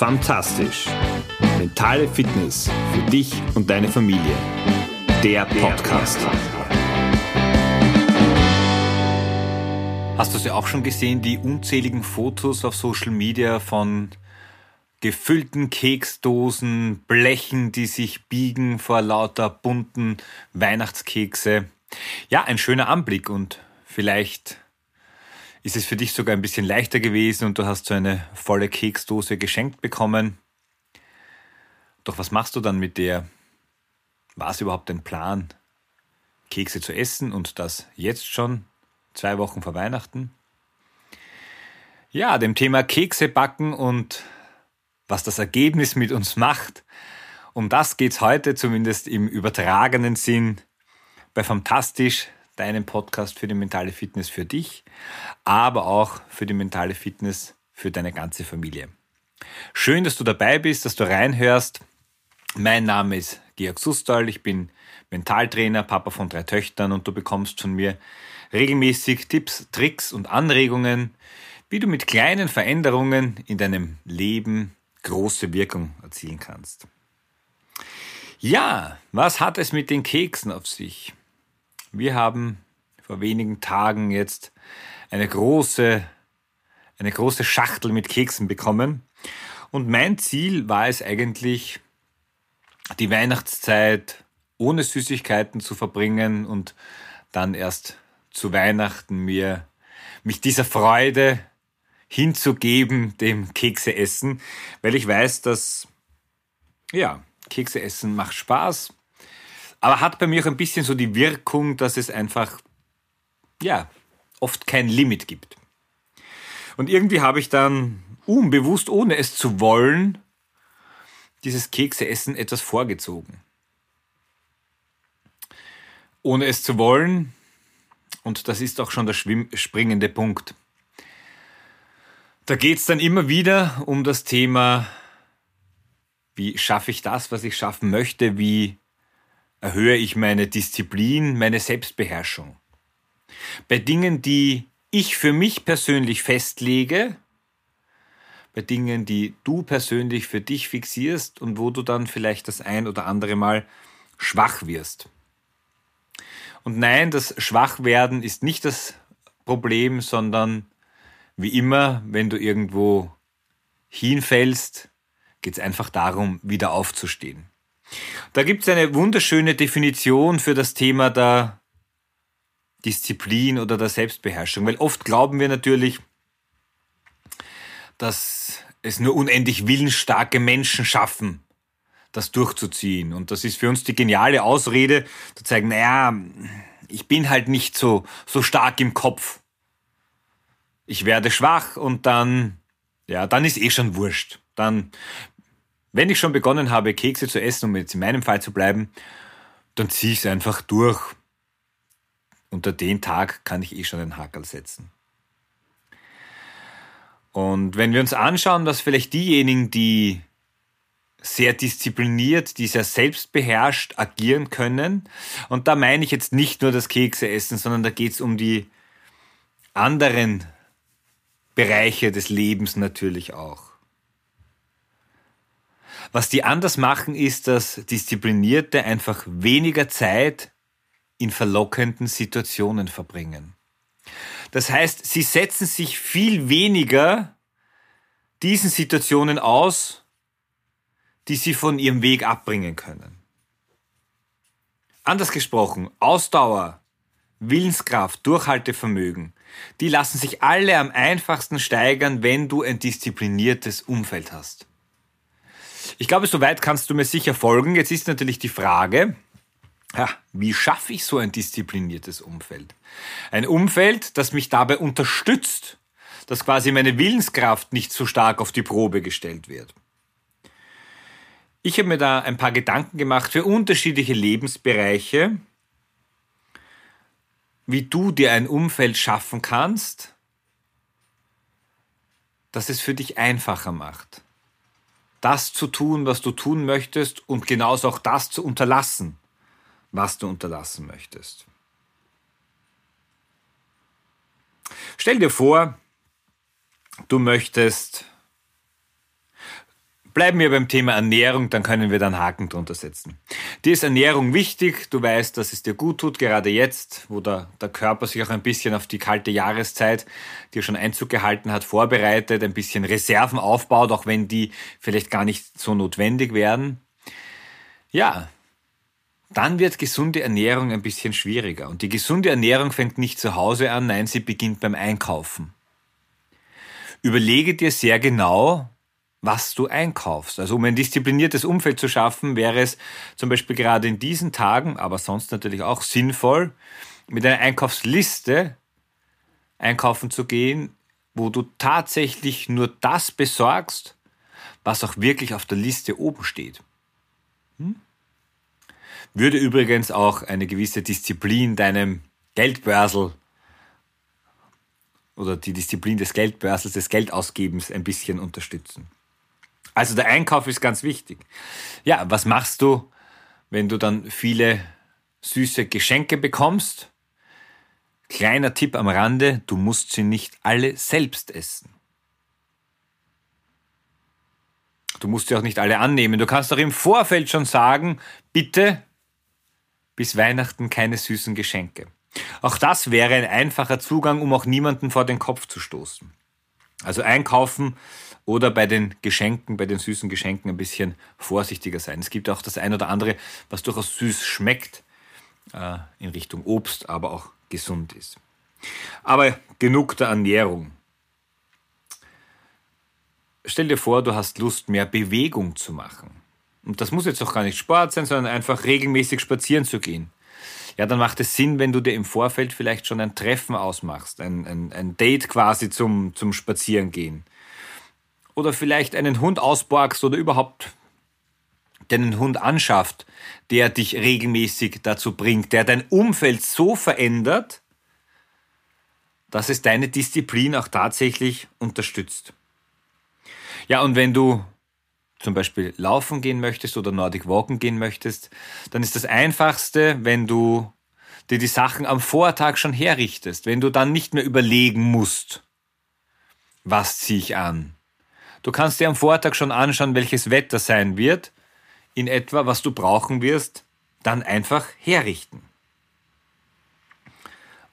Fantastisch. Mentale Fitness für dich und deine Familie. Der Podcast. Hast du sie auch schon gesehen, die unzähligen Fotos auf Social Media von gefüllten Keksdosen, Blechen, die sich biegen vor lauter bunten Weihnachtskekse? Ja, ein schöner Anblick und vielleicht ist es für dich sogar ein bisschen leichter gewesen und du hast so eine volle Keksdose geschenkt bekommen. Doch was machst du dann mit der? War es überhaupt ein Plan, Kekse zu essen und das jetzt schon, zwei Wochen vor Weihnachten? Ja, dem Thema Kekse backen und was das Ergebnis mit uns macht, um das geht's heute zumindest im übertragenen Sinn bei Fantastisch, deinem Podcast für die mentale Fitness für dich, aber auch für die mentale Fitness für deine ganze Familie. Schön, dass du dabei bist, dass du reinhörst. Mein Name ist Georg Sustal, ich bin Mentaltrainer, Papa von drei Töchtern und du bekommst von mir regelmäßig Tipps, Tricks und Anregungen, wie du mit kleinen Veränderungen in deinem Leben große Wirkung erzielen kannst. Ja, was hat es mit den Keksen auf sich? Wir haben vor wenigen Tagen jetzt eine große, eine große Schachtel mit Keksen bekommen. Und mein Ziel war es eigentlich, die Weihnachtszeit ohne Süßigkeiten zu verbringen und dann erst zu Weihnachten mir mich dieser Freude hinzugeben, dem Kekse essen, weil ich weiß, dass ja, Kekse essen macht Spaß, aber hat bei mir auch ein bisschen so die Wirkung, dass es einfach, ja, oft kein Limit gibt. Und irgendwie habe ich dann unbewusst, ohne es zu wollen, dieses Kekseessen etwas vorgezogen. Ohne es zu wollen, und das ist auch schon der springende Punkt. Da geht es dann immer wieder um das Thema, wie schaffe ich das, was ich schaffen möchte, wie erhöhe ich meine Disziplin, meine Selbstbeherrschung. Bei Dingen, die ich für mich persönlich festlege, bei Dingen, die du persönlich für dich fixierst und wo du dann vielleicht das ein oder andere Mal schwach wirst. Und nein, das Schwachwerden ist nicht das Problem, sondern wie immer, wenn du irgendwo hinfällst, geht es einfach darum, wieder aufzustehen. Da gibt es eine wunderschöne Definition für das Thema der Disziplin oder der Selbstbeherrschung, weil oft glauben wir natürlich, dass es nur unendlich willensstarke Menschen schaffen, das durchzuziehen. Und das ist für uns die geniale Ausrede, zu zeigen, naja, ich bin halt nicht so, so stark im Kopf. Ich werde schwach und dann, ja, dann ist eh schon wurscht. Dann wenn ich schon begonnen habe, Kekse zu essen, um jetzt in meinem Fall zu bleiben, dann ziehe ich es einfach durch. Unter den Tag kann ich eh schon einen Hackerl setzen. Und wenn wir uns anschauen, dass vielleicht diejenigen, die sehr diszipliniert, die sehr selbstbeherrscht agieren können, und da meine ich jetzt nicht nur das Kekse essen, sondern da geht es um die anderen Bereiche des Lebens natürlich auch. Was die anders machen, ist, dass Disziplinierte einfach weniger Zeit in verlockenden Situationen verbringen. Das heißt, sie setzen sich viel weniger diesen Situationen aus, die sie von ihrem Weg abbringen können. Anders gesprochen, Ausdauer, Willenskraft, Durchhaltevermögen, die lassen sich alle am einfachsten steigern, wenn du ein diszipliniertes Umfeld hast. Ich glaube, soweit kannst du mir sicher folgen. Jetzt ist natürlich die Frage, wie schaffe ich so ein diszipliniertes Umfeld? Ein Umfeld, das mich dabei unterstützt, dass quasi meine Willenskraft nicht so stark auf die Probe gestellt wird. Ich habe mir da ein paar Gedanken gemacht für unterschiedliche Lebensbereiche, wie du dir ein Umfeld schaffen kannst, das es für dich einfacher macht das zu tun, was du tun möchtest und genauso auch das zu unterlassen, was du unterlassen möchtest. Stell dir vor, du möchtest Bleiben wir beim Thema Ernährung, dann können wir dann Haken drunter setzen. Dir ist Ernährung wichtig, du weißt, dass es dir gut tut, gerade jetzt, wo der, der Körper sich auch ein bisschen auf die kalte Jahreszeit, die schon Einzug gehalten hat, vorbereitet, ein bisschen Reserven aufbaut, auch wenn die vielleicht gar nicht so notwendig wären. Ja, dann wird gesunde Ernährung ein bisschen schwieriger. Und die gesunde Ernährung fängt nicht zu Hause an, nein, sie beginnt beim Einkaufen. Überlege dir sehr genau, was du einkaufst. Also um ein diszipliniertes Umfeld zu schaffen, wäre es zum Beispiel gerade in diesen Tagen, aber sonst natürlich auch sinnvoll, mit einer Einkaufsliste einkaufen zu gehen, wo du tatsächlich nur das besorgst, was auch wirklich auf der Liste oben steht. Hm? Würde übrigens auch eine gewisse Disziplin deinem Geldbörsel oder die Disziplin des Geldbörsels, des Geldausgebens ein bisschen unterstützen. Also der Einkauf ist ganz wichtig. Ja, was machst du, wenn du dann viele süße Geschenke bekommst? Kleiner Tipp am Rande, du musst sie nicht alle selbst essen. Du musst sie auch nicht alle annehmen. Du kannst auch im Vorfeld schon sagen, bitte bis Weihnachten keine süßen Geschenke. Auch das wäre ein einfacher Zugang, um auch niemanden vor den Kopf zu stoßen. Also einkaufen oder bei den Geschenken, bei den süßen Geschenken ein bisschen vorsichtiger sein. Es gibt auch das ein oder andere, was durchaus süß schmeckt, äh, in Richtung Obst, aber auch gesund ist. Aber genug der Ernährung. Stell dir vor, du hast Lust, mehr Bewegung zu machen. Und das muss jetzt auch gar nicht Sport sein, sondern einfach regelmäßig spazieren zu gehen. Ja, dann macht es Sinn, wenn du dir im Vorfeld vielleicht schon ein Treffen ausmachst, ein, ein, ein Date quasi zum, zum Spazierengehen oder vielleicht einen Hund ausborgst oder überhaupt den Hund anschafft, der dich regelmäßig dazu bringt, der dein Umfeld so verändert, dass es deine Disziplin auch tatsächlich unterstützt. Ja, und wenn du zum Beispiel laufen gehen möchtest oder Nordic Walken gehen möchtest, dann ist das Einfachste, wenn du dir die Sachen am Vortag schon herrichtest, wenn du dann nicht mehr überlegen musst, was ziehe ich an, Du kannst dir am Vortag schon anschauen, welches Wetter sein wird, in etwa, was du brauchen wirst, dann einfach herrichten.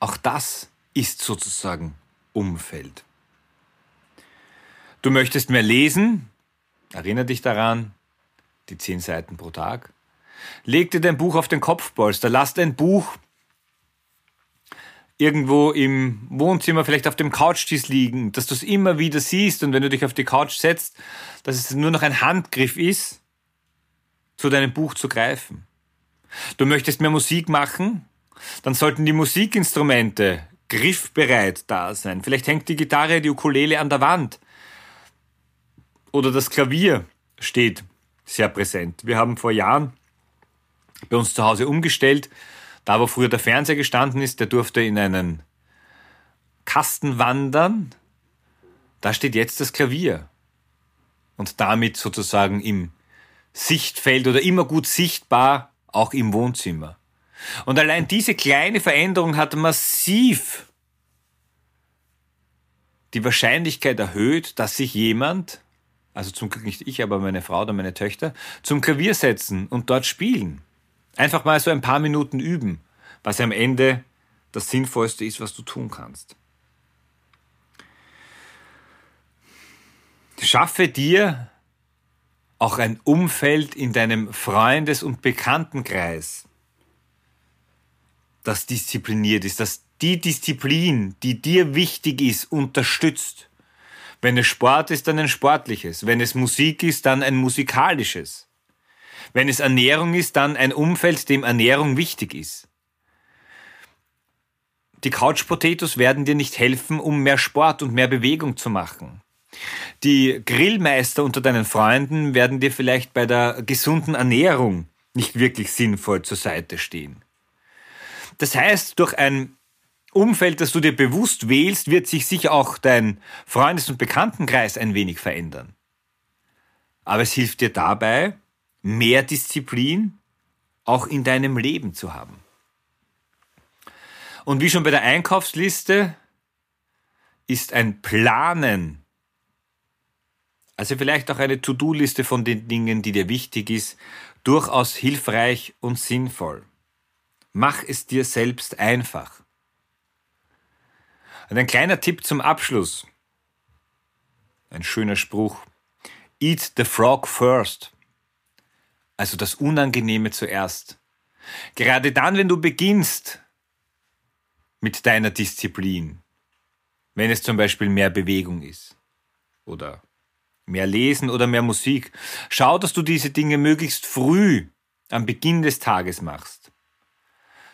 Auch das ist sozusagen Umfeld. Du möchtest mehr lesen? Erinnere dich daran, die zehn Seiten pro Tag. Leg dir dein Buch auf den Kopfpolster, lass dein Buch irgendwo im Wohnzimmer, vielleicht auf dem Couchtisch liegen, dass du es immer wieder siehst und wenn du dich auf die Couch setzt, dass es nur noch ein Handgriff ist, zu deinem Buch zu greifen. Du möchtest mehr Musik machen? Dann sollten die Musikinstrumente griffbereit da sein. Vielleicht hängt die Gitarre, die Ukulele an der Wand. Oder das Klavier steht sehr präsent. Wir haben vor Jahren bei uns zu Hause umgestellt da, wo früher der Fernseher gestanden ist, der durfte in einen Kasten wandern. Da steht jetzt das Klavier. Und damit sozusagen im Sichtfeld oder immer gut sichtbar, auch im Wohnzimmer. Und allein diese kleine Veränderung hat massiv die Wahrscheinlichkeit erhöht, dass sich jemand, also zum Glück nicht ich, aber meine Frau oder meine Töchter, zum Klavier setzen und dort spielen. Einfach mal so ein paar Minuten üben, was am Ende das Sinnvollste ist, was du tun kannst. Schaffe dir auch ein Umfeld in deinem Freundes- und Bekanntenkreis, das diszipliniert ist, das die Disziplin, die dir wichtig ist, unterstützt. Wenn es Sport ist, dann ein sportliches. Wenn es Musik ist, dann ein musikalisches. Wenn es Ernährung ist, dann ein Umfeld, dem Ernährung wichtig ist. Die Couch Potatoes werden dir nicht helfen, um mehr Sport und mehr Bewegung zu machen. Die Grillmeister unter deinen Freunden werden dir vielleicht bei der gesunden Ernährung nicht wirklich sinnvoll zur Seite stehen. Das heißt, durch ein Umfeld, das du dir bewusst wählst, wird sich sicher auch dein Freundes- und Bekanntenkreis ein wenig verändern. Aber es hilft dir dabei, mehr Disziplin auch in deinem Leben zu haben. Und wie schon bei der Einkaufsliste ist ein Planen also vielleicht auch eine To-Do-Liste von den Dingen, die dir wichtig ist, durchaus hilfreich und sinnvoll. Mach es dir selbst einfach. Und ein kleiner Tipp zum Abschluss. Ein schöner Spruch. Eat the frog first. Also das Unangenehme zuerst. Gerade dann, wenn du beginnst mit deiner Disziplin, wenn es zum Beispiel mehr Bewegung ist oder mehr Lesen oder mehr Musik, schau, dass du diese Dinge möglichst früh am Beginn des Tages machst.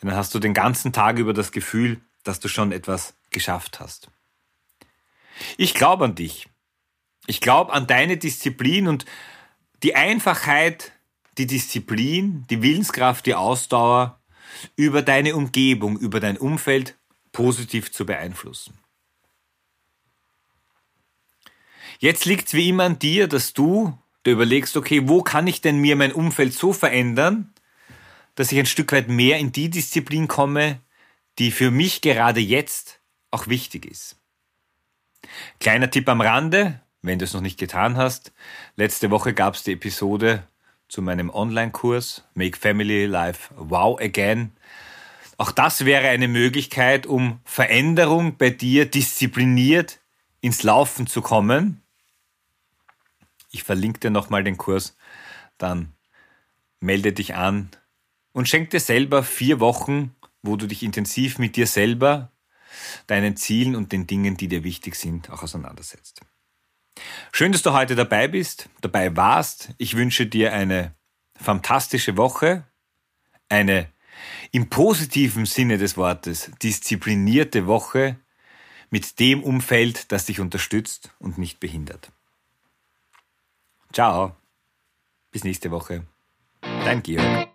Dann hast du den ganzen Tag über das Gefühl, dass du schon etwas geschafft hast. Ich glaube an dich. Ich glaube an deine Disziplin und die Einfachheit, die Disziplin, die Willenskraft, die Ausdauer über deine Umgebung, über dein Umfeld positiv zu beeinflussen. Jetzt liegt es wie immer an dir, dass du dir überlegst, okay, wo kann ich denn mir mein Umfeld so verändern, dass ich ein Stück weit mehr in die Disziplin komme, die für mich gerade jetzt auch wichtig ist. Kleiner Tipp am Rande, wenn du es noch nicht getan hast. Letzte Woche gab es die Episode zu meinem Online-Kurs Make Family Life Wow Again. Auch das wäre eine Möglichkeit, um Veränderung bei dir diszipliniert ins Laufen zu kommen. Ich verlinke dir nochmal den Kurs, dann melde dich an und schenk dir selber vier Wochen, wo du dich intensiv mit dir selber deinen Zielen und den Dingen, die dir wichtig sind, auch auseinandersetzt. Schön, dass du heute dabei bist, dabei warst. Ich wünsche dir eine fantastische Woche, eine im positiven Sinne des Wortes disziplinierte Woche mit dem Umfeld, das dich unterstützt und nicht behindert. Ciao, bis nächste Woche. Dein Georg.